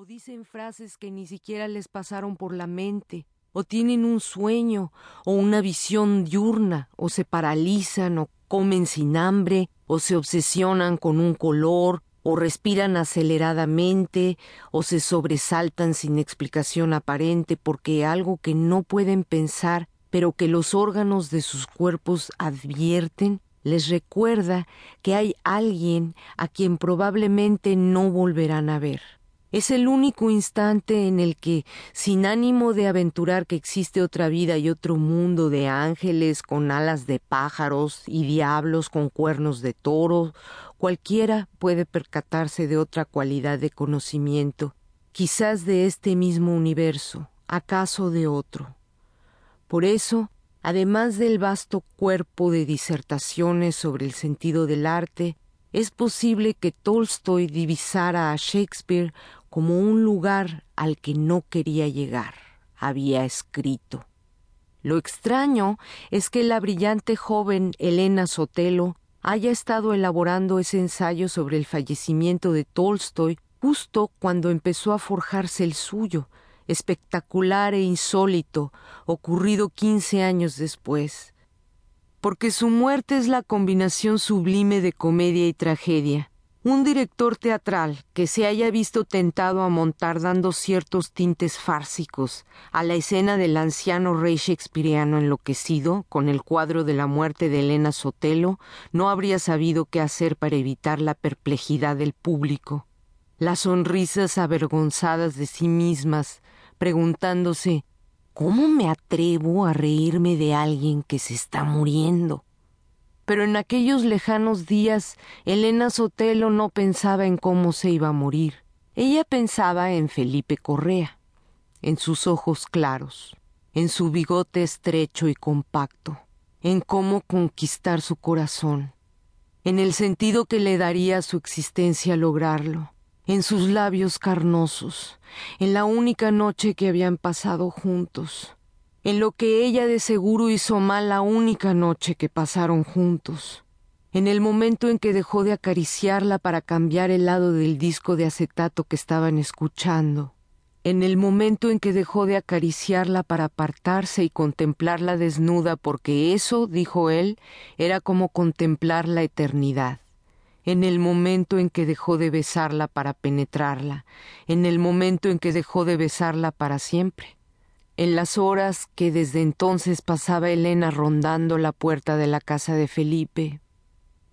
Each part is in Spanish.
o dicen frases que ni siquiera les pasaron por la mente, o tienen un sueño, o una visión diurna, o se paralizan, o comen sin hambre, o se obsesionan con un color, o respiran aceleradamente, o se sobresaltan sin explicación aparente porque algo que no pueden pensar, pero que los órganos de sus cuerpos advierten, les recuerda que hay alguien a quien probablemente no volverán a ver. Es el único instante en el que, sin ánimo de aventurar que existe otra vida y otro mundo de ángeles con alas de pájaros y diablos con cuernos de toro, cualquiera puede percatarse de otra cualidad de conocimiento, quizás de este mismo universo, acaso de otro. Por eso, además del vasto cuerpo de disertaciones sobre el sentido del arte, es posible que Tolstoy divisara a Shakespeare como un lugar al que no quería llegar, había escrito. Lo extraño es que la brillante joven Elena Sotelo haya estado elaborando ese ensayo sobre el fallecimiento de Tolstoy justo cuando empezó a forjarse el suyo, espectacular e insólito, ocurrido quince años después. Porque su muerte es la combinación sublime de comedia y tragedia, un director teatral que se haya visto tentado a montar dando ciertos tintes fársicos a la escena del anciano rey shakespeariano enloquecido con el cuadro de la muerte de Elena Sotelo no habría sabido qué hacer para evitar la perplejidad del público, las sonrisas avergonzadas de sí mismas, preguntándose ¿Cómo me atrevo a reírme de alguien que se está muriendo? Pero en aquellos lejanos días Elena Sotelo no pensaba en cómo se iba a morir. Ella pensaba en Felipe Correa, en sus ojos claros, en su bigote estrecho y compacto, en cómo conquistar su corazón, en el sentido que le daría a su existencia lograrlo, en sus labios carnosos, en la única noche que habían pasado juntos, en lo que ella de seguro hizo mal la única noche que pasaron juntos, en el momento en que dejó de acariciarla para cambiar el lado del disco de acetato que estaban escuchando, en el momento en que dejó de acariciarla para apartarse y contemplarla desnuda porque eso, dijo él, era como contemplar la eternidad. En el momento en que dejó de besarla para penetrarla, en el momento en que dejó de besarla para siempre en las horas que desde entonces pasaba Elena rondando la puerta de la casa de Felipe,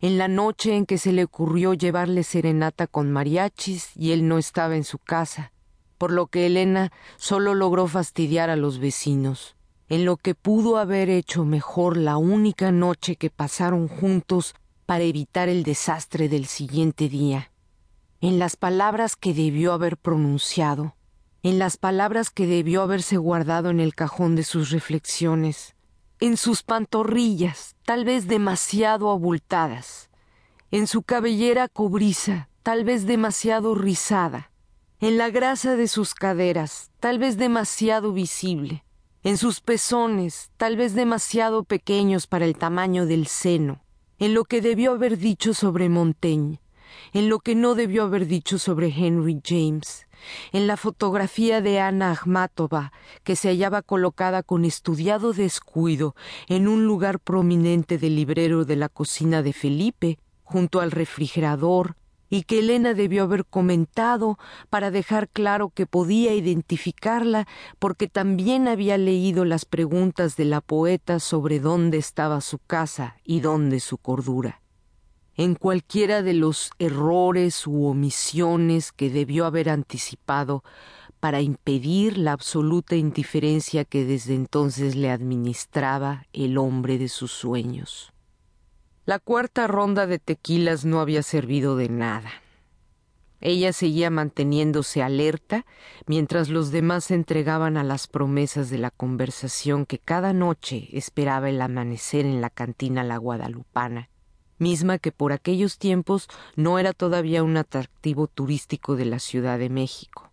en la noche en que se le ocurrió llevarle serenata con mariachis y él no estaba en su casa, por lo que Elena solo logró fastidiar a los vecinos, en lo que pudo haber hecho mejor la única noche que pasaron juntos para evitar el desastre del siguiente día, en las palabras que debió haber pronunciado, en las palabras que debió haberse guardado en el cajón de sus reflexiones, en sus pantorrillas, tal vez demasiado abultadas, en su cabellera cobriza, tal vez demasiado rizada, en la grasa de sus caderas, tal vez demasiado visible, en sus pezones, tal vez demasiado pequeños para el tamaño del seno, en lo que debió haber dicho sobre Montaigne, en lo que no debió haber dicho sobre Henry James, en la fotografía de Ana Akhmatova, que se hallaba colocada con estudiado descuido en un lugar prominente del librero de la cocina de Felipe, junto al refrigerador, y que Elena debió haber comentado para dejar claro que podía identificarla porque también había leído las preguntas de la poeta sobre dónde estaba su casa y dónde su cordura en cualquiera de los errores u omisiones que debió haber anticipado para impedir la absoluta indiferencia que desde entonces le administraba el hombre de sus sueños. La cuarta ronda de tequilas no había servido de nada. Ella seguía manteniéndose alerta mientras los demás se entregaban a las promesas de la conversación que cada noche esperaba el amanecer en la cantina La Guadalupana misma que por aquellos tiempos no era todavía un atractivo turístico de la Ciudad de México.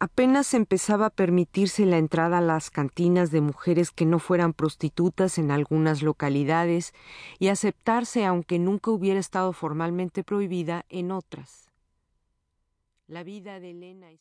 Apenas empezaba a permitirse la entrada a las cantinas de mujeres que no fueran prostitutas en algunas localidades y aceptarse, aunque nunca hubiera estado formalmente prohibida, en otras. La vida de Elena